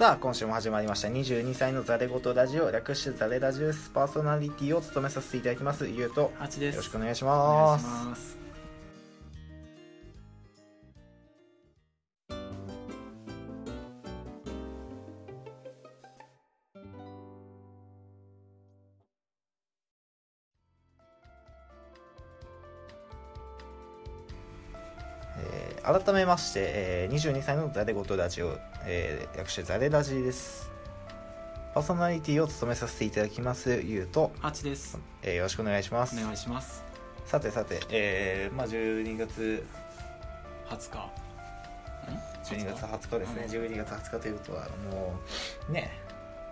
さあ今週も始まりました。22歳のザレ言ラジオ略してザレラジオです。パーソナリティを務めさせていただきます。ゆうと。よ八です。ろしくお願いします改めまして、えー22歳のザレ言ラジオ、えー略してザレラジです。パーソナリティを務めさせていただきますゆうと、八です。えーよろしくお願いします。お願いします。さてさて、えーまあ、12月20日。12月20日？ですね、うん。12月20日ということはもうね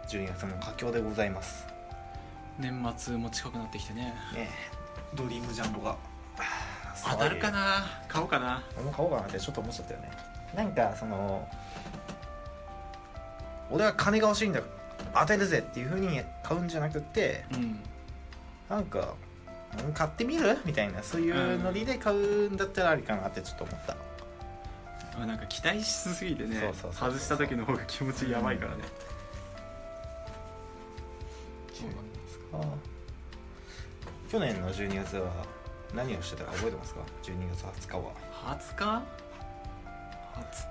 12月も佳境でございます。年末も近くなってきてね。ね。ドリームジャンボが当たるかな？買おうかな。俺も買おうかなってちょっと思っちゃったよねなんかその俺は金が欲しいんだ当てるぜっていうふうに買うんじゃなくってうん。なんかうん買ってみる？みたいなそういうノリで買うんだったらありかなってちょっと思った、あなんか期待しすぎてねそうそうそうそう外した時の方が気持ちやばいからね。あ去年の12月は何をしてたか覚えてますか？12月20日は。20日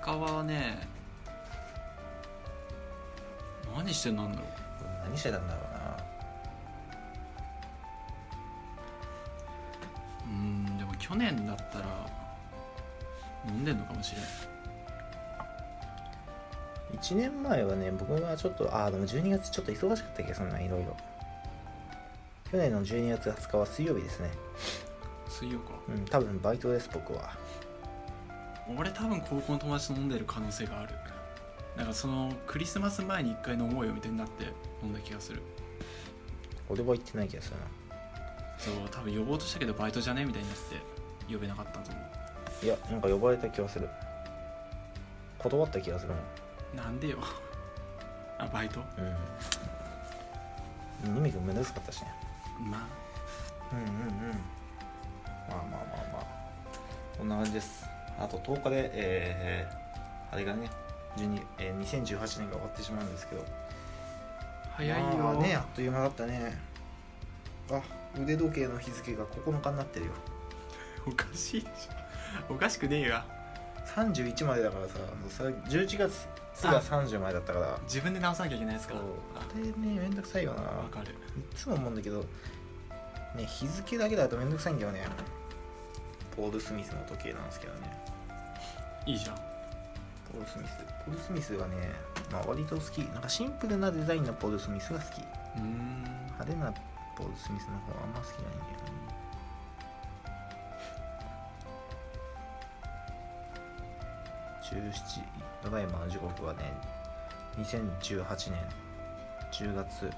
？20日はね何してんなんだろう。何してたんだろうな。うんでも去年だったら飲んでんのかもしれん。1年前はね僕はちょっとああでも12月ちょっと忙しかったっけそんないろいろ。去年の12月20日は水曜日ですね水曜か。うん多分バイトです僕は。俺多分高校の友達と飲んでる可能性がある。なんかそのクリスマス前に一回飲もうよみたいになって飲んだ気がする。俺は行ってない気がするそう多分呼ぼうとしたけどバイトじゃねみたいになって呼べなかったと思ないやなんか呼ばれた気がする。断った気がするもん。うなんでよ。あバイト？うん。ニミ君めんどくさかったしね。まうんうんうんまあまあまあまあ。こんな感じです。あと10日でえー、あれがね12えー、2018年が終わってしまうんですけど。あ早いよ、まあねあっという間だったね。あ腕時計の日付が9日になってるよ。おかしいでしょ。おかしくねえよ。31までだからさそれ11月が30までだったから。自分で直さなきゃいけないやつか？そう。あれねめんどくさいよな。あわかる。いつも思うんだけどね日付だけだとめんどくさいんだよねポール・スミスの時計なんですけどね。いいじゃん。ポール・スミス。ポール・スミスはね、まあ、割と好き。なんかシンプルなデザインのポール・スミスが好き。うーん。派手なポール・スミスの方はあんま好きじゃないんだよね。17ただいまの時刻はね2018年10月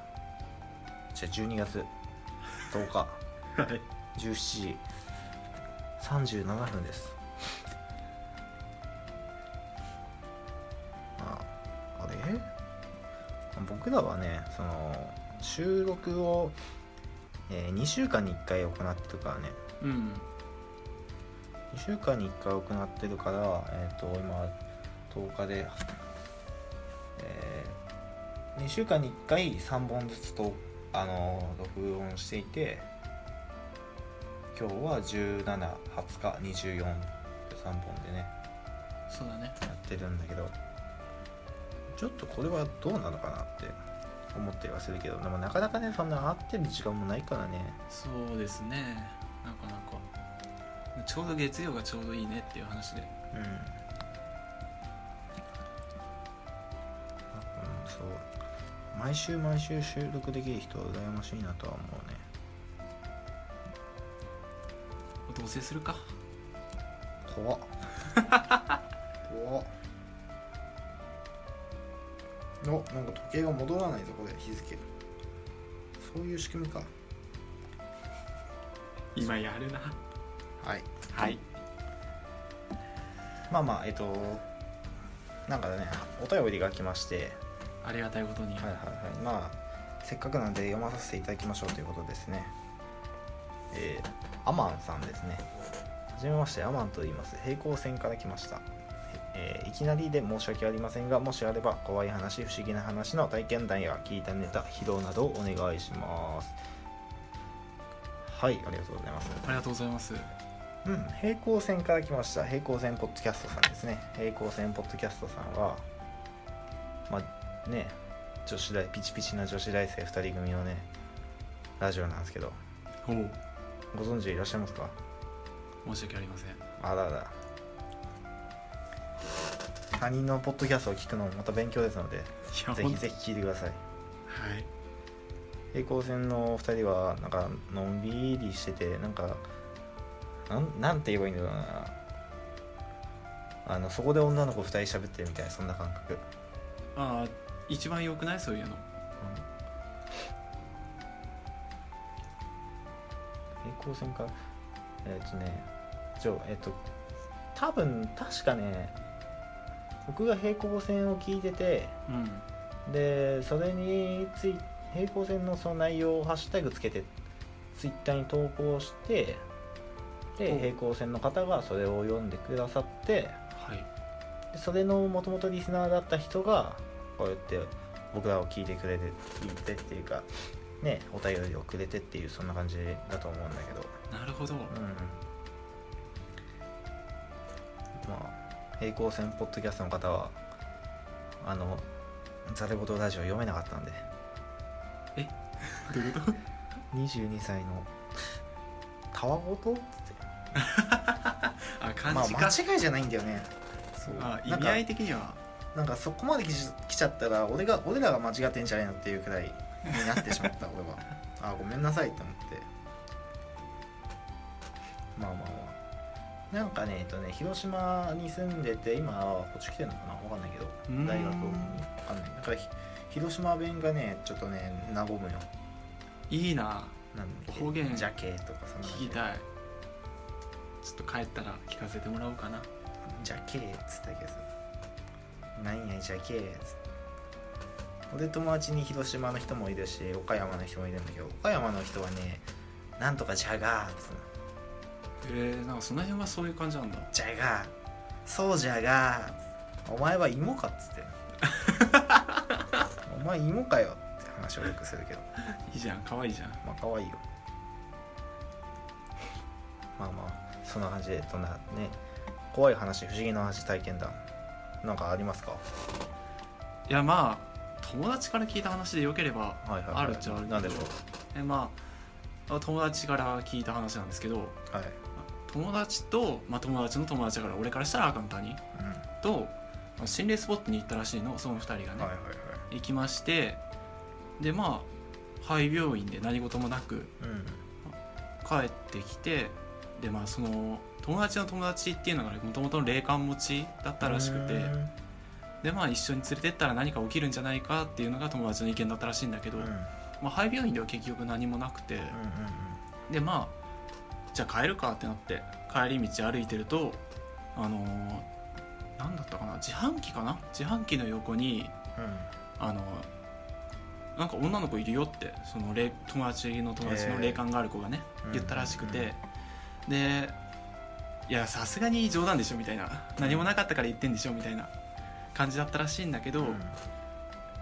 じゃ12月10日。はい。17時37分です。ああれ？僕らはねその収録を、え2週間に1回行ってるからね。うん。2週間に1回行ってるからえっ、と今10日でえ2週間に1回3本ずつとあの録音していて今日は1720日24 3本でね。そうだね。やってるんだけど。ちょっとこれはどうなのかなって。思ったりはするけど。でもなかなかねそんな会ってる時間もないからね。そうですね。なかなか。ちょうど月曜がちょうどいいねっていう話で。うん、うん、そう。毎週毎週収録できる人は羨ましいなとは思うね同棲するか。怖っ。怖っ。おなんか時計が戻らないぞこれ日付。そういう仕組みか。今やるな。はい。はい。まあまあえっとなんかねお便りが来まして。ありがたいことに、はいはいはい。まあせっかくなんで読まさせていただきましょうということですねえー、アマンさんですね。はじめましてアマンと言います。平行線から来ました。へえーいきなりで申し訳ありませんがもしあれば怖い話不思議な話の体験談や聞いたネタ披露などをお願いします。はいありがとうございます。ありがとうございます。うん、平行線から来ました。平行線ポッドキャストさんですね。平行線ポッドキャストさんはまあね女子大ピチピチな女子大生2人組のねラジオなんですけど。おおご存知いらっしゃいますか？申し訳ありません。あらら。他人のポッドキャストを聞くのもまた勉強ですのでぜひぜひ聞いてください。はい。平行線の2人はなんかのんびりしててなんかなんなんて言えばいいんだろうな。あのそこで女の子2人喋ってるみたいなそんな感覚。ああ一番良くない？そういうの平行線か。えっ、とねちょえっ、と多分確かね僕が平行線を聞いててうん。でそれについ平行線のその内容をハッシュタグつけてツイッターに投稿してでお。平行線の方がそれを読んでくださってはい。でそれのもともとリスナーだった人がこうやって僕らを聞いてくれて聞いてっていうかねお便りをくれてっていうそんな感じだと思うんだけど。なるほど。うん。まあ平行線ポッドキャストの方はあのザレボトラジオ読めなかったんで。どういうこと？22歳のたわごとって。あ漢まあ間違いじゃないんだよね。そう。あ、意味合い的には。なんかそこまで来ち来ちゃったら俺が俺らが間違ってんじゃないのっていうくらいになってしまった俺は。あごめんなさいって思って。まあまあまあ。なんかねえっとね広島に住んでて今はこっち来てんのかな？わかんないけど。大学に。わかんない。だからひ広島弁がねちょっとね和むよ。いいな。なん方言ジャケとかそんな聞きたい。ちょっと帰ったら聞かせてもらおうかな。ジャケーっつったけど何やジャケーっつって俺友達に広島の人もいるし岡山の人もいるんだけど岡山の人はねなんとかジャガーっつえー、なんかその辺はそういう感じなんだ。ジャガー。そうじゃがーお前は芋かっつって お前芋かよって話をよくするけど。いいじゃん可愛いじゃん。まあ可愛いよ。まあまあそんな感じでどんなね怖い話不思議な話体験談なんかありますか？いやまあ友達から聞いた話でよければはいはい、はい、あるっちゃあるけど。なんでしょえまあ友達から聞いた話なんですけどうはい、友達と、まあ、友達の友達だから俺からしたら赤の谷うん、とまあ心霊スポットに行ったらしいのその2人がね、はいはいはい。行きましてでまあ廃病院で何事もなくうん。帰ってきてでまあその友達の友達っていうのがもともとの霊感持ちだったらしくてうんでまあ一緒に連れてったら何か起きるんじゃないかっていうのが友達の意見だったらしいんだけど、うん。うんまあ、廃病院では結局何もなくてでまあじゃあ帰るかってなって帰り道歩いてるとあのーなんだったかな自販機かな？自販機の横にあのなんか女の子いるよってその霊友達の友達の霊感がある子がね、うん。言ったらしくて、でいやさすがに冗談でしょみたいな。何もなかったから言ってんでしょみたいな感じだったらしいんだけど、うん。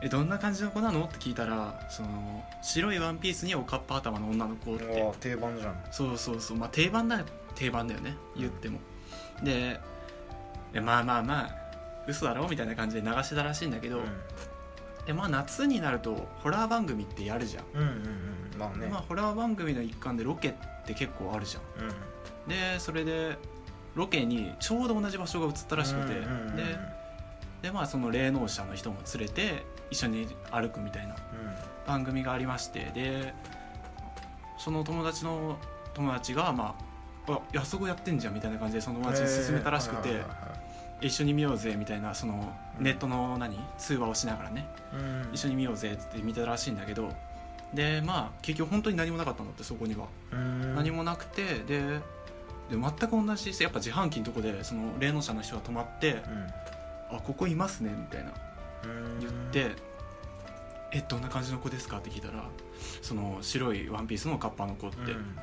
えどんな感じの子なの？って聞いたらその白いワンピースにおかっぱ頭の女の子って。定番じゃん。そうそうそう。まあ定番だよ。定番だよね。言っても、ででまあまあまあ嘘だろ？みたいな感じで流してたらしいんだけど、でまあ夏になるとホラー番組ってやるじゃん、うんうんうん。うんまあね。でまあホラー番組の一環でロケって結構あるじゃん。うん。でそれでロケにちょうど同じ場所が映ったらしくて、うんうんうんうん。ででまあその霊能者の人も連れて一緒に歩くみたいな番組がありましてでその友達の友達がまああやそこやってんじゃんみたいな感じでその友達に勧めたらしくて、一緒に見ようぜみたいなそのネットの何？通話をしながらねうん。一緒に見ようぜって見てたらしいんだけどでまあ結局本当に何もなかったんだってそこには、うん。何もなくてでで全く同じやっぱ自販機のとこでその霊能者の人が泊まって「あここいますね」みたいな。うん言って「えどんな感じの子ですか?」って聞いたらその白いワンピースのカッパの子って、うん。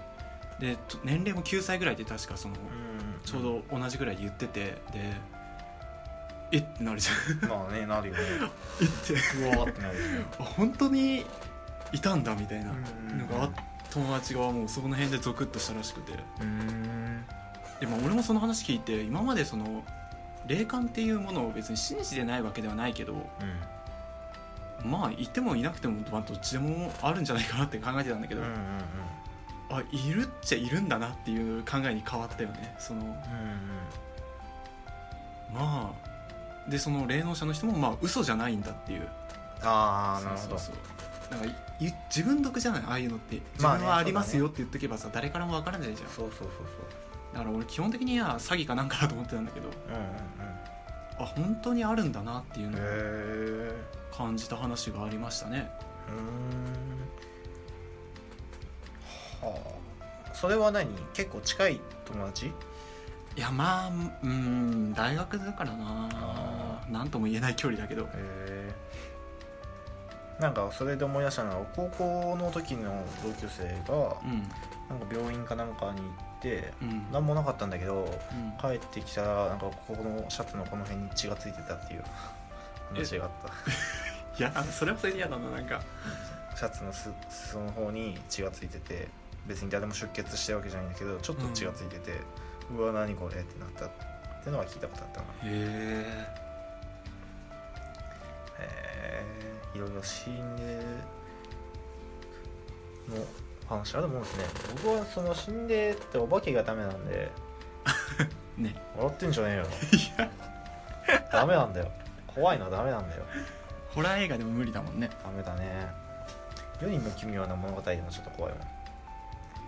でと年齢も9歳ぐらいで確かそのうん。ちょうど同じぐらいで言っててでえ？ってなるじゃん。まあねなるよね。えって。うわーってなるよ 本当にいたんだみたいなうんのがあ友達がもうそこの辺でゾクッとしたらしくて。うん。でも俺もその話聞いて今までその霊感っていうものを別に信じてないわけではないけどまあいてもいなくても、まあ、どっちでもあるんじゃないかなって考えてたんだけど、うんうんうん。あいるっちゃいるんだなっていう考えに変わったよねその。うんまあでその霊能者の人もまあ嘘じゃないんだっていう。ああなるほど。そうそうそう。なんかい自分得じゃない？ああいうのって。自まあね分はありますよって言っとけばさ、誰からもわからないじゃん。そうそうそうだから俺基本的には詐欺かなんかだと思ってたんだけどそううんうん。あ本当にあるんだなっていううんのを感じた話がありましたね。うん。はあ。それは何？結構近い友達？いやまあうん大学だからな。あなんとも言えない距離だけど。へえなんかそれで思い出したのは高校の時の同級生がうん。なんか病院かなんかに行ってうん。何もなかったんだけどうん。帰ってきたらなんかここのシャツのこの辺に血がついてたっていう 話があった。いやそれはそれで嫌だななんか。シャツのす裾の方に血がついてて別に誰も出血してるわけじゃないんだけどちょっと血がついてて、うわ何これってなったってのは聞いたことあったな。へえいろいろ心霊の話あるもんですね。僕はその心霊ってお化けがダメなんで。ね。笑ってんじゃねえよ。ダメなんだよ。怖いのはダメなんだよ。ホラー映画でも無理だもんね。ダメだね。世にも奇妙な物語でもちょっと怖いもん。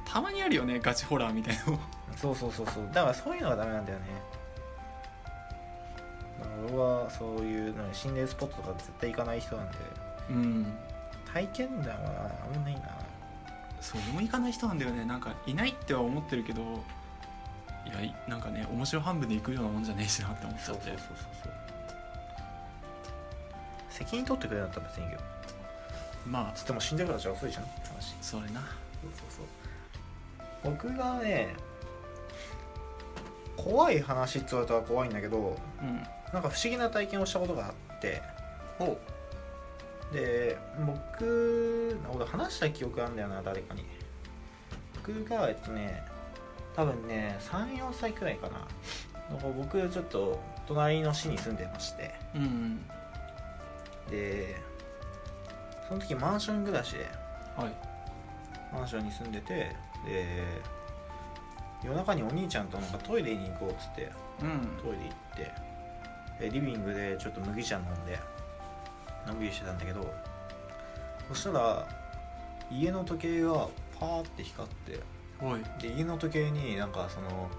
たまにあるよねガチホラーみたいなの。そうそうそうそう。だからそういうのがダメなんだよね俺はそういう心霊スポットとか絶対行かない人なんで。うん。体験談はあんまないな。そう俺も行かない人なんだよね。なんかいないっては思ってるけどいやいなんかね面白半分で行くようなもんじゃねえしなって思っちゃって。そうそうそうそう責任取ってくれるんだったら別にいいよまあ。つっても死んでるからじゃ遅いじゃん。って話。それな。そうそうそう。僕がね怖い話って言われたら怖いんだけどうんなんか不思議な体験をしたことがあっておで僕俺話した記憶あるんだよな誰かに。僕がえっとね多分ね34歳くらいかな。僕ちょっと隣の市に住んでまして。うんでその時マンション暮らしで。はい。マンションに住んでてで夜中にお兄ちゃんとなんかトイレに行こうっつって。うん。トイレ行って。でリビングでちょっと麦茶飲んでのんびりしてたんだけどそしたら家の時計がパーって光ってで家の時計になんかその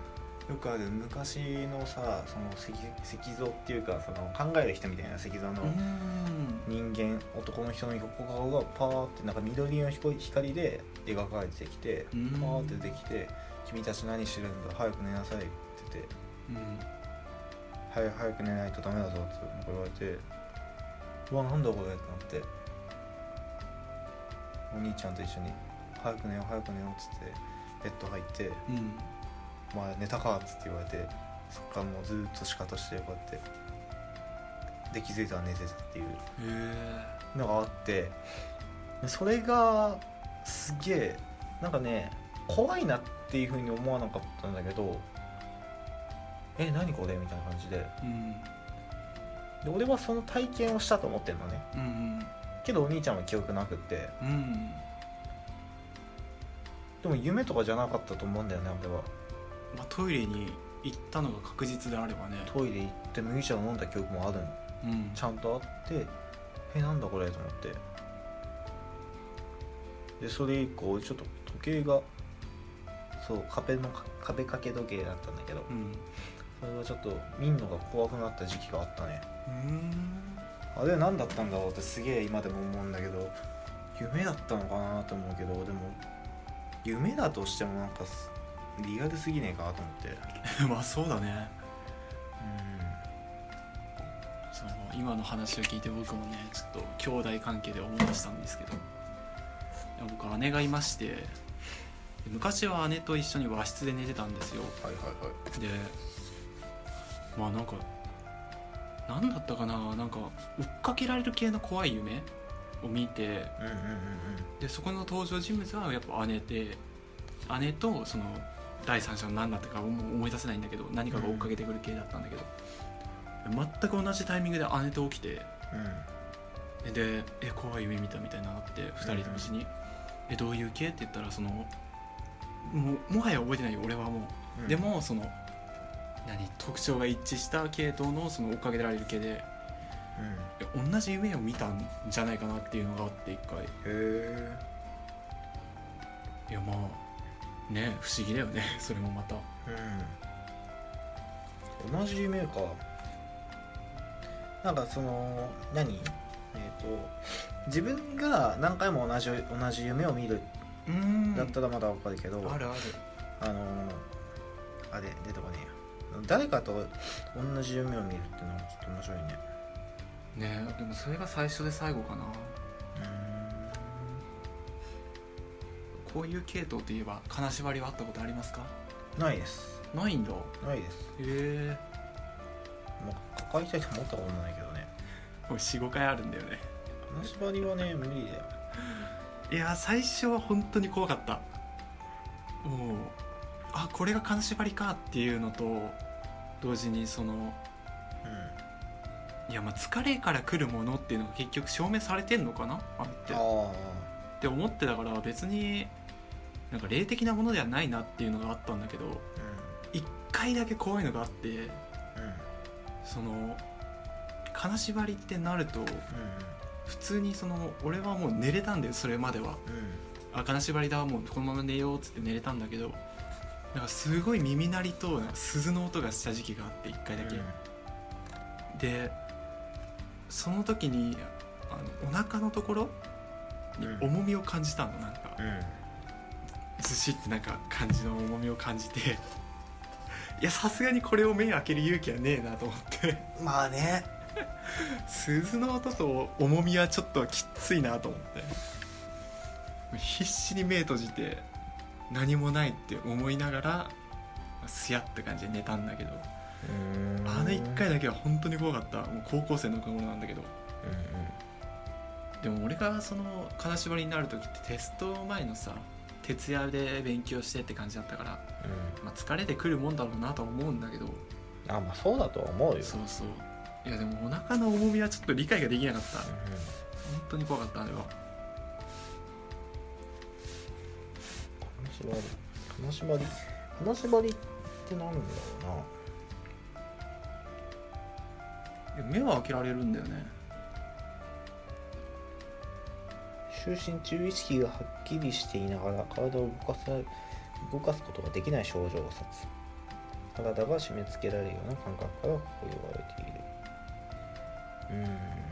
よくある昔のさその石石像っていうかその考える人みたいな石像のうん。人間男の人の横顔がパーってなんか緑色の光光で描かれてきてうん。パーって出てきて「君たち何してるんだ早く寝なさい」って言って。うん「早早く寝ないとダメだぞ」って言われて「うわなんだこれ」ってなって。お兄ちゃんと一緒に「早く寝よう早く寝よう」っつってベッド入って。うん「お前寝たか?」っつって言われて。そっからもうずーっとシカトしてこうやって。で気づいたら寝てたっていう。のがあって。でそれがすげえなんかね怖いなっていうふうに思わなかったんだけどえ何これ？みたいな感じで。うん。で俺はその体験をしたと思ってんのね。うんけどお兄ちゃんは記憶なくって。うんでも夢とかじゃなかったと思うんだよね俺は。まあトイレに行ったのが確実であればね。トイレ行って麦茶を飲んだ記憶もあるの。うん。ちゃんとあってえなんだこれ？と思って。でそれ以降ちょっと時計がそう壁の壁掛け時計だったんだけど。うんそれはちょっと見んのが怖くなった時期があったね。うん。あれ何だったんだろうってすげえ今でも思うんだけど夢だったのかなと思うけどでも夢だとしてもなんかすリアルすぎねえかと思って。まあそうだね。うその今の話を聞いて僕もねちょっと兄弟関係で思い出したんですけど。僕姉がいましてで昔は姉と一緒に和室で寝てたんですよ。んはいはいはい。でまあなんか何だったかななんか追っかけられる系の怖い夢を見てうんうんうんでそこの登場人物はやっぱ姉で姉とその第三者の何だったかもう思い出せないんだけど何かが追っかけてくる系だったんだけど、全く同じタイミングで姉と起きてうん。で「え怖い夢見た」みたいになって2人同時に「えどういう系?」って言ったらそのもうもはや覚えてないよ俺はもう、うん。でもその何特徴が一致した系統のその追っかけられる系で。うん。同じ夢を見たんじゃないかなっていうのがあって一回。えいやまあね不思議だよね それもまた。うん。同じ夢か。なんかその何？えっ、と自分が何回も同じ同じ夢を見る。うん。だったらまだわかるけど、あるある。あのあれ出てこねえや誰かと同じ夢を見るってのはちょっと面白いね。ねでもそれが最初で最後かな。こういう系統といえば金縛りはあったことありますか？うんないです。ないんだ。ないです。へえ。まあ抱えたいと思ったこともないけどね。これ45回あるんだよね。金縛りはね無理だよ。いや最初は本当に怖かった。もうあこれが金縛りかっていうのと同時にそのいやまあ疲れから来るものっていうのが結局証明されてんのかな？あれって。って思ってたから別になんか霊的なものではないなっていうのがあったんだけど一回だけ怖いのがあってうん。うんその金縛りってなると普通にその俺はもう寝れたんだよそれまでは。うん。あ金縛りだもうこのまま寝ようっつって寝れたんだけどなんかすごい耳鳴りと鈴の音がした時期があって一回だけ、でその時にあのお腹のところにうん。重みを感じたのなんか。うん。うんずしってなんか感じの重みを感じて。いやさすがにこれを目開ける勇気はねえなと思って。まあね。鈴の音と重みはちょっときついなと思って。必死に目閉じて何もないって思いながらすやって感じで寝たんだけど。あの1回だけは本当に怖かった。もう高校生の頃なんだけど。でも俺がその金縛りになる時ってテスト前のさ徹夜で勉強してって感じだったから、まあ、疲れてくるもんだろうなとは思うんだけど。あまあそうだとは思うよ。そうそう。いやでもお腹の重みはちょっと理解ができなかった。本う当に怖かったあれは縛り。金縛り。金縛りってなんだろいや目は開けられるんだよね。うな就寝中意識がはっきりしていながら体を動かさ動かすことができない症状を指す体が締め付けられるような感覚からこう言われている。うーん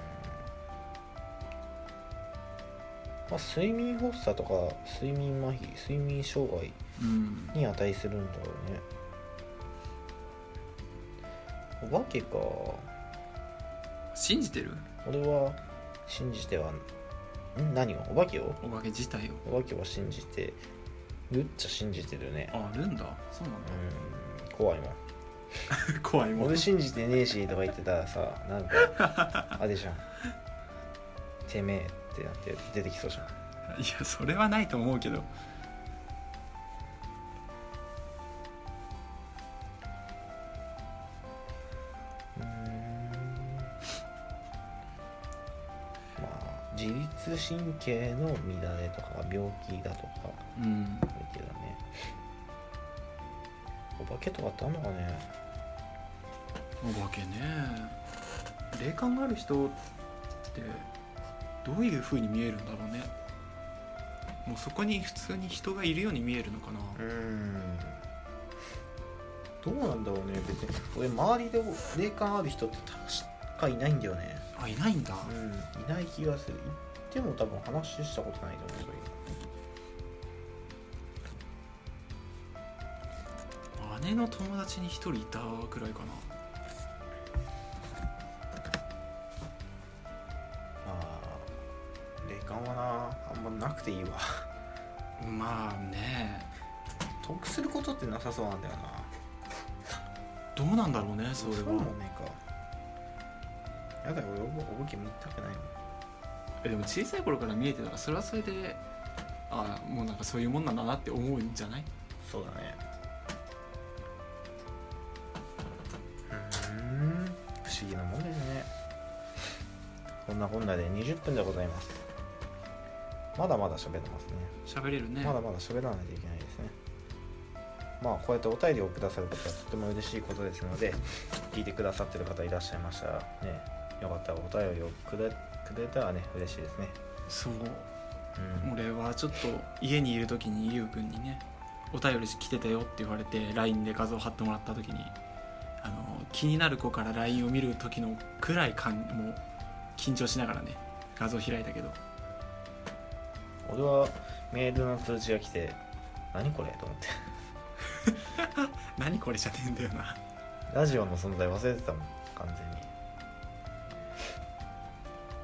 まあ睡眠発作とか睡眠麻痺睡眠障害うん。に値するんだろうね。お化けか。信じてる？俺は信じてはん。何を？お化けを？お化け自体を。お化けは信じてるっちゃ信じてるね。ああるんだ。そうなんうん。怖いもん。だ 怖いもん。俺信じてねえしとか言ってたらさなんかあれじゃん。てめえってなって出てきそうじゃん。いやそれはないと思うけど。まあ自律神経の乱れとか病気だとか。うん。あるけどね。お化けとかってあんのかね。お化けね。霊感がある人ってどういう風に見えるんだろうね。もうそこに普通に人がいるように見えるのかな。うん。どうなんだろうね別に。俺周りで霊感ある人って確かいないんだよね。あいないんだ。うん。いない気がする。言っても多分話したことないと思うそういう。姉の友達に一人いたくらいかなまあね得することってなさそうなんだよな。どうなんだろうねそれは。うもねえか。やだよ俺お武器見たくないもん。えでも小さい頃から見えてたらそれはそれでああもうなんかそういうもんなんだなって思うんじゃない？そうだね。うん。不思議なもんですね。こんなこんなで20分でございますまだまだ喋ってますね。喋れるね。まだまだ喋らないといけないですね。まあこうやってお便りをくださることはとても嬉しいことですので聞いてくださってる方いらっしゃいましたらねよかったらお便りをくれくれたらね嬉しいですね。そう。うん。俺はちょっと家にいる時にゆうくんにねお便り来てたよって言われて LINE で画像貼ってもらった時にあの気になる子から LINE を見る時のくらいかんもう緊張しながらね画像開いたけど俺はメールの通知が来て何これと思って。何これじゃねえんだよな。ラジオの存在忘れてたもん完全に。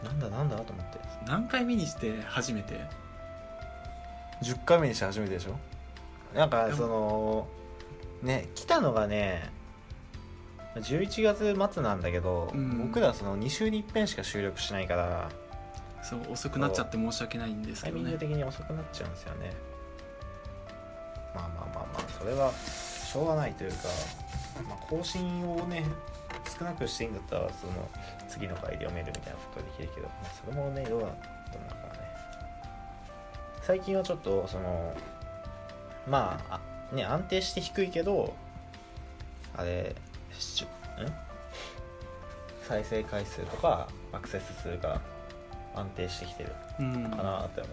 なんだなんだと思って。何回目にして初めて？10回目にして初めてでしょ？なんかそのね来たのがね11月末なんだけど、うん。僕らその2週に一遍しか収録しないからそう遅くなっちゃって申し訳ないんですタイミング的に遅くなっちゃうんですよね。まあまあまあまあそれはしょうがないというか、まあ、更新をね少なくしていいんだったらその次の回で読めるみたいなことはできるけど、まあ、それもねどうなんだろうかね。最近はちょっとそのまああね安定して低いけどあれしん？再生回数とかアクセス数が安定してきてるうん。かなって思う。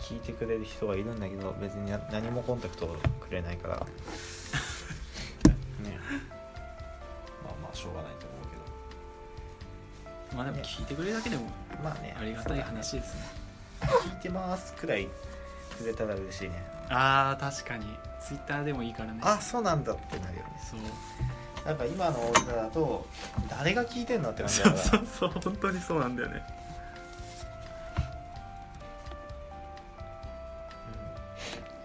聞いてくれる人がいるんだけど別にな何もコンタクトくれないから。ね。まあまあしょうがないと思うまあでも聞いてくれるだけでもけどまあね。ありがたい話ですね。聞いてますくらいくれたら嬉しいね。あー確かに。ツイッターでもいいからね。あそうなんだってなるよね。そうなんか今の俺らだと誰が聞いてんのって感じだそうから。そうそう本当にそうなんだよね。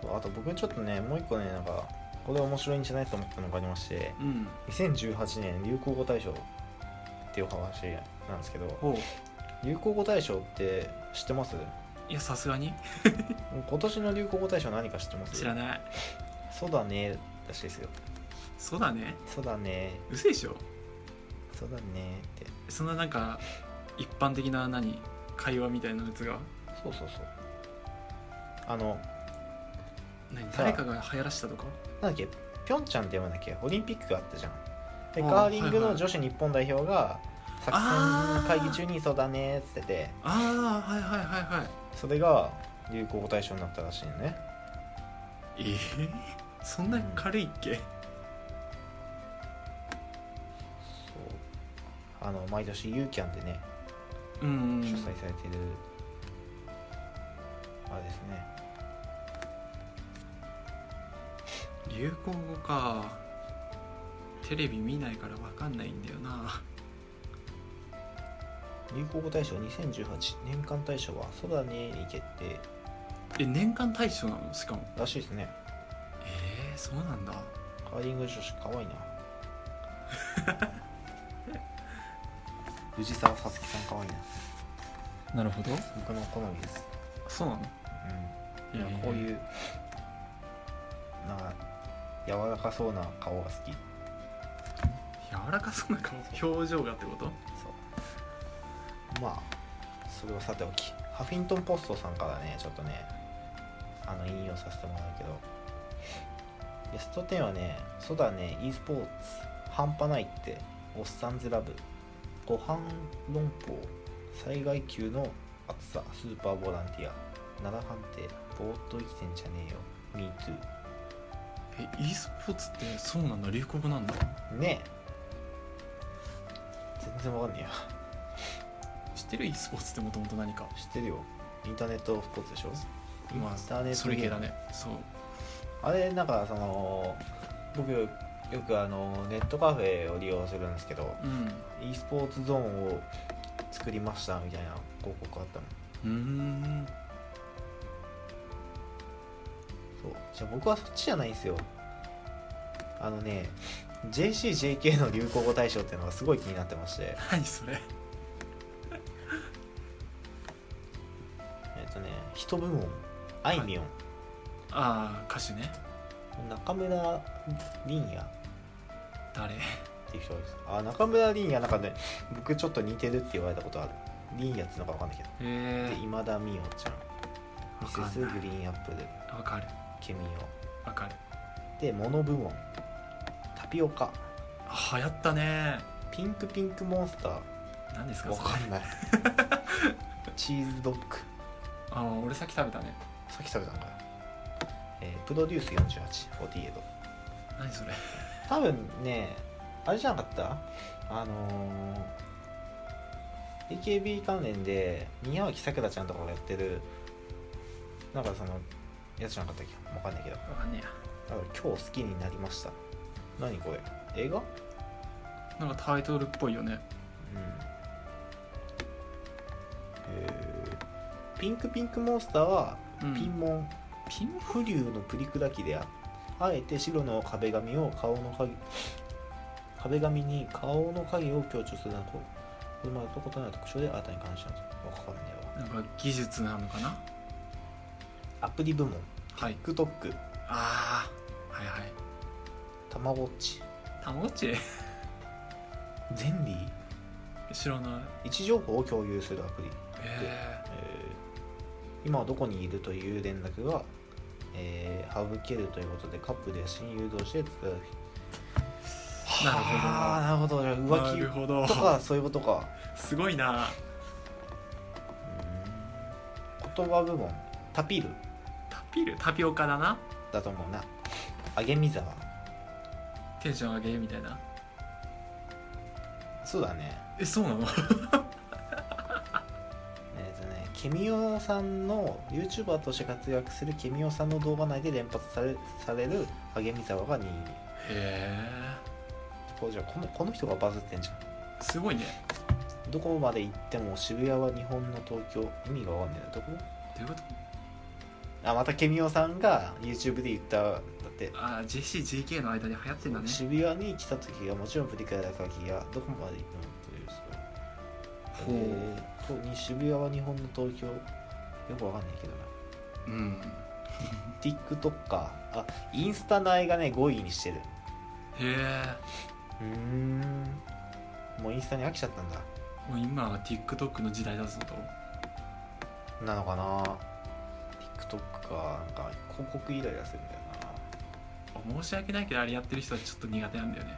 うん。そうあと僕ちょっとねもう一個ねなんかこれ面白いんじゃないと思ったのがありましてうん。2018年流行語大賞っていうお話なんですけどほう。流行語大賞って知ってます？いやさすがに。今年の流行語大賞何か知ってます？知らない。そうだねらしいですよそうだね。そうだね。嘘でしょ？そうだねって。そんななんか一般的な何？会話みたいなやつが？そうそうそう。あの何？誰かが流行らしたとか？なんだっけ？ピョンチャンって読むんだっけ？オリンピックがあったじゃん。でカーリングの女子日本代表が作戦会議中にそうだねっつってて。ああはいはいはいはい。それが流行語大賞になったらしいのね。えー、そんな軽いっけ、そうあの毎年ユーキャンでねうん。主催されている、あれですね。流行語か。テレビ見ないから分かんないんだよな。流行語大賞2018年間大賞は「そうだね」に決定。え年間大賞なの？しかも。らしいですね。えー、そうなんだ。カーリング女子かわいいな 藤沢さつきさんかわいいな。なるほど。僕の好みです。そうなの？うん。いやこういうなんか柔らかそうな顔が好き。柔らかそうな顔？表情がってこと？そう。まあそれはさておき。ハフィントン・ポストさんからねちょっとねあの引用させてもらうけど。ベスト10はねそうだね e スポーツ半端ないって。おっさんずラブご飯論法災害級の暑さスーパーボランティア。奈良判定ぼーっと生きてんじゃねえよ。MeToo え e スポーツってそうなんだ流行語なんだ。ねえ。全然わかんねえよ。知ってる？e スポーツってもともと何か。知ってるよ。インターネットスポーツでしょ？まインターネットそれ系だね。そう。あれなんかその僕よくあのネットカフェを利用するんですけどうん。e スポーツゾーンを作りましたみたいな広告あったの。うーん。そう。じゃあ僕はそっちじゃないんですよ。あのね JCJK の流行語大賞っていうのがすごい気になってまして。何それ。えっ、とね人部門。あいみょん、ああ歌手ね。中村凛也誰？っていう人です。あ中村凛也なんかね僕ちょっと似てるって言われたことある。凛也っていうのか分かんないけど。へで今田美桜ちゃん。ミセスグリーンアップルえわかる。ケミわかる。オでモノ部門。タピオカ。あ流行ったね。ピンクピンクモンスター。何ですかわかんない。チーズドッグ。ああ俺さっき食べたね。さっき食べたんかな、えープロデュース4848何それ多分ねあれじゃなかった？あのー AKB 関連で宮脇さくらちゃんとかがやってるなんかそのやつじゃなかったっけ？わかんないけど。わかんねだから今日好きになりました。何これ？映画？うんえなんかタイトルっぽいよね。えーピンクピンクモンスターはうん。ピンモン、ピン浮流のプリクラ機でああえて白の壁紙を顔の影壁紙に顔の影を強調するなどこれまでと異なる特徴で新たに感じたんですわかんねえわなんか技術なのかな？アプリ部門はい。TikTok ああはいはい。たまごっち。たまごっち？ゼンリー？知らない。位置情報を共有するアプリ、へえー今はどこにいるという連絡が、えー省けるということでカップルや親友同士で使うなるほど。はあなるほど。浮気とかそういうことか。すごいな。言葉部門。タピル。タピル？タピオカだな。だと思うな。あげみざわテンション上げみたいな。そうだね。えそうなの？ケミオさんの YouTuber として活躍するケミオさんの動画内で連発されされるあげみざわが2位へえこれじゃあこのこの人がバズってんじゃん。すごいね。どこまで行っても渋谷は日本の東京意味がわかんないな。どこ？どういうこと？あまたケミオさんが YouTube で言ったんだって。ああ JCJK の間に流行ってんだね。渋谷に来た時はもちろんプリクラだ鍵やどこまで行くのというほう渋谷は日本の東京よくわかんないけどな。うん。TikToker あインスタ内がね5位にしてる。へえ。うーん。もうインスタに飽きちゃったんだ。もう今は TikTok の時代だぞと。なのかな。TikTok か。なんか広告イライラするんだよな。申し訳ないけどあれやってる人はちょっと苦手なんだよね。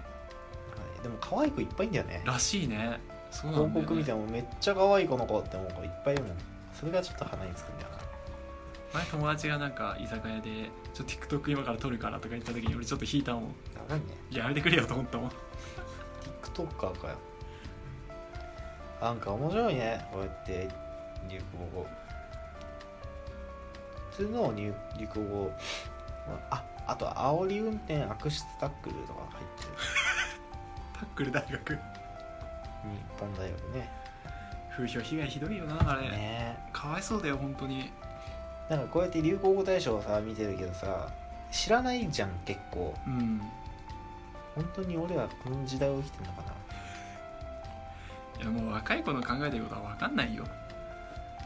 でも可愛い子いっぱいいんだよね。らしいねそうなんだよ、ね、広告見てもめっちゃ可愛い子の子って思う子いっぱいいるもんそれがちょっと鼻につくんだよな。前友達がなんか居酒屋で「ちょっと TikTok 今から撮るから」とか言った時に俺ちょっと引いたもん長いねやめてくれよと思ったもん。TikToker かよなんか面白いね。こうやって流行語。普通の流流行語。ああと煽り運転悪質タックルとか入ってる。タックル大学日本大学ね。風評被害ひどいよなあれ、ね。かわいそうだよ本当に。なんかこうやって流行語大賞をさ見てるけどさ知らないじゃん結構。うん。本当に俺らこの時代を生きてんのかな。いやもう若い子の考えてることは分かんないよ。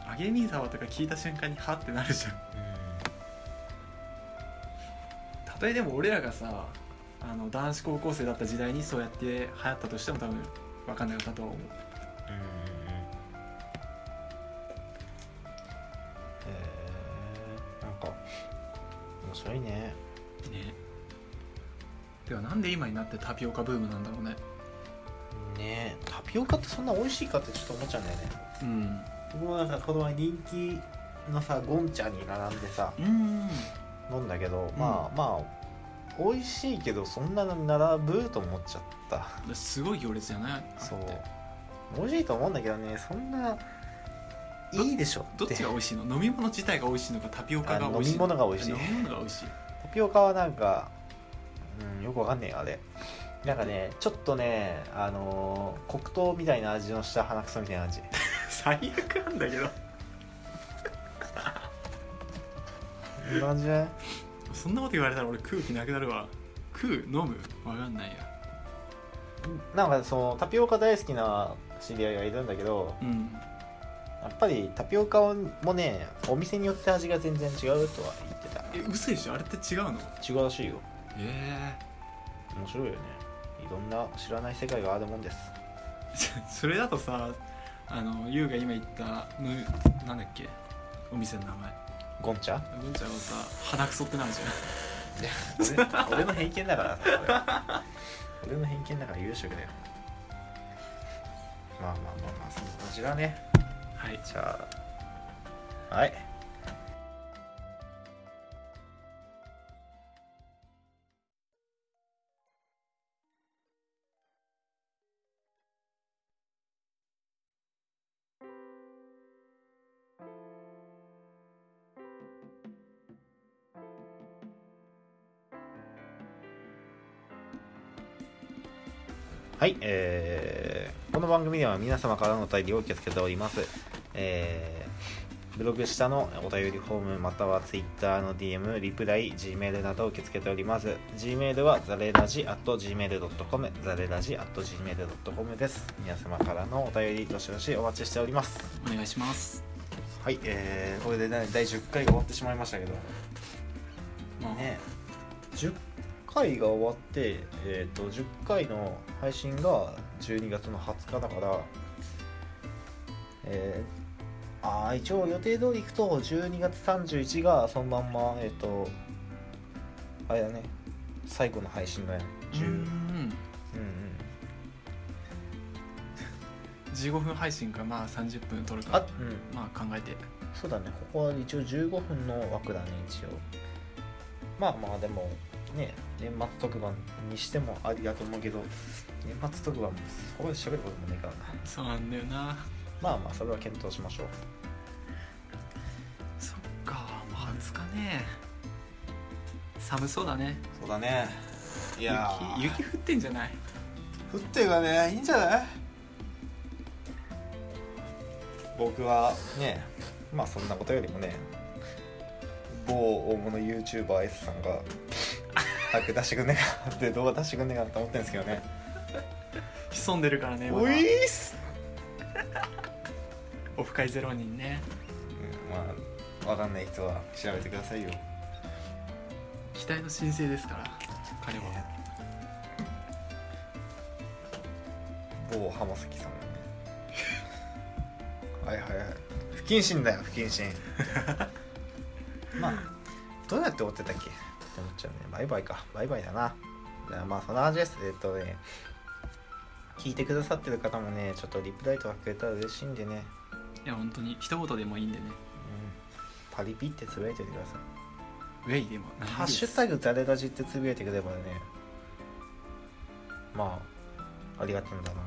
あげみざわとか聞いた瞬間にはってなるじゃん。たとえでも俺らがさあの男子高校生だった時代にそうやって流行ったとしても多分分かんなかったとは思う。えなんか面白いね。ね。ではなんで今になってタピオカブームなんだろうね。ねタピオカってそんな美味しいかってちょっと思っちゃうんだよね。うん。僕もなんかこの前人気のさゴンチャに並んでさうん飲んだけど、まあまあ美味しいけどそんなに並ぶと思っちゃった。すごい行列じゃないそう。美味しいと思うんだけどねそんないいでしょどっちが美味しいの？飲み物自体が美味しいのかタピオカが美味しいあ飲み物が美味しい。飲み物が美味しい。タピオカはなんか、うん、よくわかんねえよあれ。なんかねちょっとねあのー黒糖みたいな味のした鼻くそみたいな味。最悪なんだけど。こんな感じじゃない？そんなこと言われたら俺空気なくなるわ。食う飲む？わかんないや。なんかそのタピオカ大好きな知り合いがいるんだけどうん。やっぱりタピオカもねお店によって味が全然違うとは言ってた。え嘘でしょ？あれって違うの？違うらしいよ。え面白いよね。いろんな知らない世界があるもんです。え それだとさあのユウが今言ったぬなんだっけ？お店の名前ゴンチャゴンちゃんはさ鼻くそってなるじ俺 俺の偏見だから俺。の偏見だから有職だよ。まあまあまあまあそんな感じだね。ゃんはい。じゃあはいはい、えーこの番組では皆様からのお便りを受け付けております。えーブログ下のお便りフォームまたは Twitter の DM、リプライ、Gmail などを受け付けております。Gmail はザレラジ at gmail.com、ザレラジ at gmail.com です。皆様からのお便りどしどしお待ちしております。お願いしますはい、えーこれで、ね、第10回が終わってしまいましたけど、まあ、ね、10回が終わって、えー、と10回の配信が12月の20日だから、えーあー一応予定通りいくと12月31がそのまんまえっ、とあれだね最後の配信だね10うんうんうん。15分配信かまあ30分撮るあかうん。まあ考えて。そうだねここは一応15分の枠だね一応。まあまあでもね年末特番にしてもありだと思うけど年末特番もそこで喋ることもねえからな。そうなんだよな。まあまあそれは検討しましょう。そっかもう20日ね。寒そうだね。そうだね。い雪雪降ってんじゃない？降ってるがね。いいんじゃない？僕はねまあそんなことよりもね某大物 YouTuberS さんが早く出してくんねえかなって動画出してくんねえかなと思ってるんですけどね。潜んでるからねまおだいっす。オフ会ゼロ人ね。うんまあ分かんない人は調べてくださいよ。期待の申請ですから彼は。某浜崎さんね。はいはいはい。不謹慎だよ不謹慎。まあどうやって追ってたっけ？バイバイか。バイバイだな。まあそんな感じです。えっとね聞いてくださってる方もねちょっとリプライとかくれたら嬉しいんでね、いや本当に。一言でもいいんでね。うん、パリピってつぶやいておいてください。ウェイでも何でハッシュタグザレラジってつぶやいてくればね。まあありがたいんだな。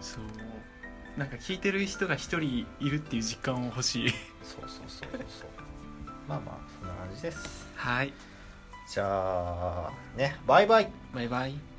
そう。なんか聞いてる人が一人いるっていう実感を欲しい。そうそうそうそう。まあまあそんな感じです。はいじゃあねバイバイ。バイバイ。